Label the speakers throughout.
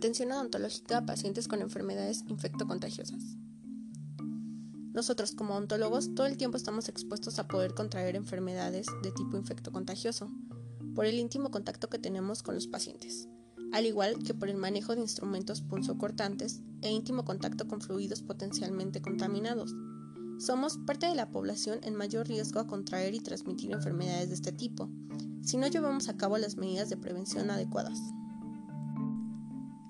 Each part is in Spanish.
Speaker 1: Atención odontológica a pacientes con enfermedades infectocontagiosas. Nosotros como odontólogos todo el tiempo estamos expuestos a poder contraer enfermedades de tipo infectocontagioso por el íntimo contacto que tenemos con los pacientes, al igual que por el manejo de instrumentos punzocortantes e íntimo contacto con fluidos potencialmente contaminados. Somos parte de la población en mayor riesgo a contraer y transmitir enfermedades de este tipo, si no llevamos a cabo las medidas de prevención adecuadas.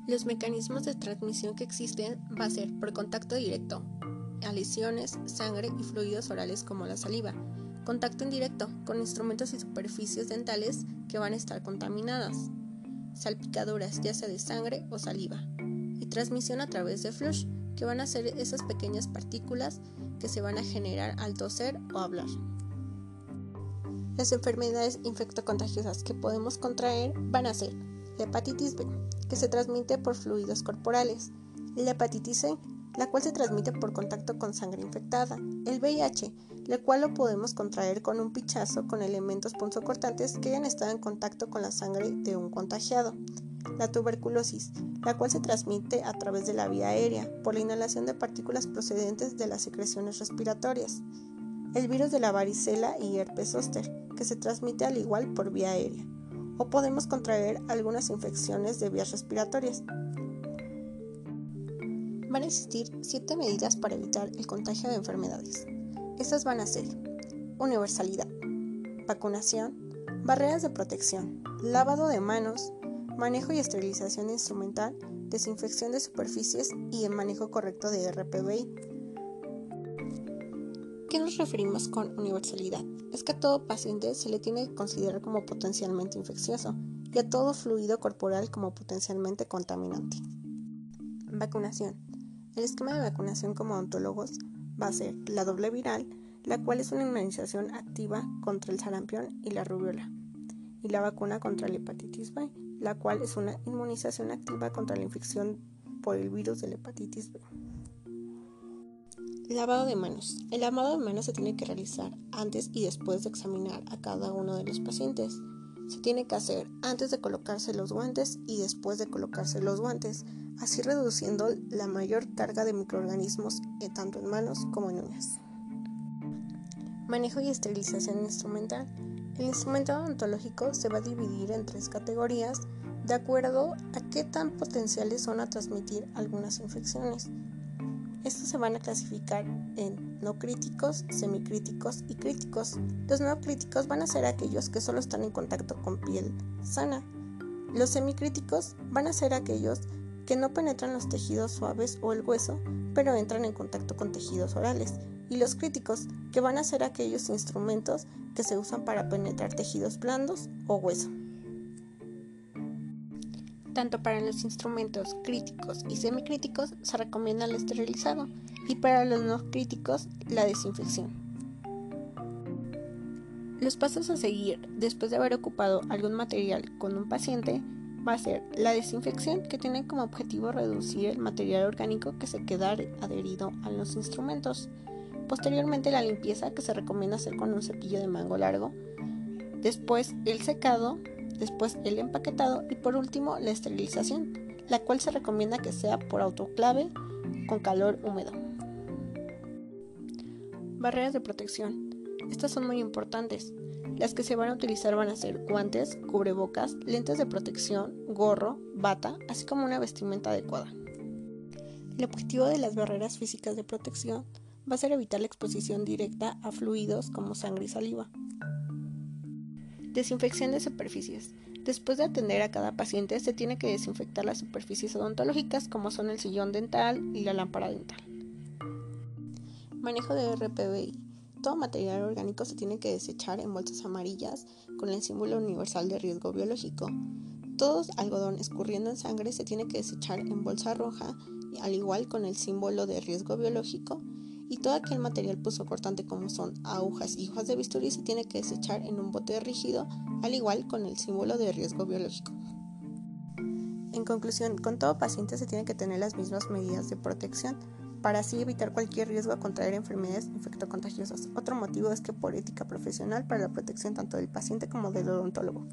Speaker 1: Los mecanismos de transmisión que existen va a ser por contacto directo, a lesiones, sangre y fluidos orales como la saliva, contacto indirecto con instrumentos y superficies dentales que van a estar contaminadas, salpicaduras ya sea de sangre o saliva, y transmisión a través de flush, que van a ser esas pequeñas partículas que se van a generar al toser o hablar. Las enfermedades infectocontagiosas que podemos contraer van a ser hepatitis B, que se transmite por fluidos corporales, la hepatitis C, la cual se transmite por contacto con sangre infectada, el VIH, la cual lo podemos contraer con un pichazo con elementos punzocortantes que hayan estado en contacto con la sangre de un contagiado, la tuberculosis, la cual se transmite a través de la vía aérea por la inhalación de partículas procedentes de las secreciones respiratorias, el virus de la varicela y herpes zóster, que se transmite al igual por vía aérea, o podemos contraer algunas infecciones de vías respiratorias, van a existir siete medidas para evitar el contagio de enfermedades. Estas van a ser universalidad, vacunación, barreras de protección, lavado de manos, manejo y esterilización instrumental, desinfección de superficies y el manejo correcto de RPBI. ¿Qué nos referimos con universalidad? Es que a todo paciente se le tiene que considerar como potencialmente infeccioso y a todo fluido corporal como potencialmente contaminante. Vacunación. El esquema de vacunación como odontólogos va a ser la doble viral, la cual es una inmunización activa contra el sarampión y la rubiola, y la vacuna contra la hepatitis B, la cual es una inmunización activa contra la infección por el virus de la hepatitis B. Lavado de manos. El lavado de manos se tiene que realizar antes y después de examinar a cada uno de los pacientes. Se tiene que hacer antes de colocarse los guantes y después de colocarse los guantes así reduciendo la mayor carga de microorganismos eh, tanto en manos como en uñas. Manejo y esterilización instrumental. El instrumento odontológico se va a dividir en tres categorías de acuerdo a qué tan potenciales son a transmitir algunas infecciones. Estos se van a clasificar en no críticos, semicríticos y críticos. Los no críticos van a ser aquellos que solo están en contacto con piel sana. Los semicríticos van a ser aquellos que no penetran los tejidos suaves o el hueso, pero entran en contacto con tejidos orales, y los críticos, que van a ser aquellos instrumentos que se usan para penetrar tejidos blandos o hueso. Tanto para los instrumentos críticos y semicríticos se recomienda el esterilizado y para los no críticos la desinfección. Los pasos a seguir después de haber ocupado algún material con un paciente va a ser la desinfección que tiene como objetivo reducir el material orgánico que se queda adherido a los instrumentos. Posteriormente la limpieza que se recomienda hacer con un cepillo de mango largo. Después el secado, después el empaquetado y por último la esterilización, la cual se recomienda que sea por autoclave con calor húmedo. Barreras de protección. Estas son muy importantes. Las que se van a utilizar van a ser guantes, cubrebocas, lentes de protección, gorro, bata, así como una vestimenta adecuada. El objetivo de las barreras físicas de protección va a ser evitar la exposición directa a fluidos como sangre y saliva. Desinfección de superficies. Después de atender a cada paciente se tiene que desinfectar las superficies odontológicas como son el sillón dental y la lámpara dental. Manejo de RPBI. Todo material orgánico se tiene que desechar en bolsas amarillas con el símbolo universal de riesgo biológico. Todo algodón escurriendo en sangre se tiene que desechar en bolsa roja, al igual con el símbolo de riesgo biológico. Y todo aquel material cortante como son agujas y hojas de bisturí se tiene que desechar en un bote rígido, al igual con el símbolo de riesgo biológico. En conclusión, con todo paciente se tiene que tener las mismas medidas de protección para así evitar cualquier riesgo a contraer enfermedades infectocontagiosas. Otro motivo es que por ética profesional para la protección tanto del paciente como del odontólogo.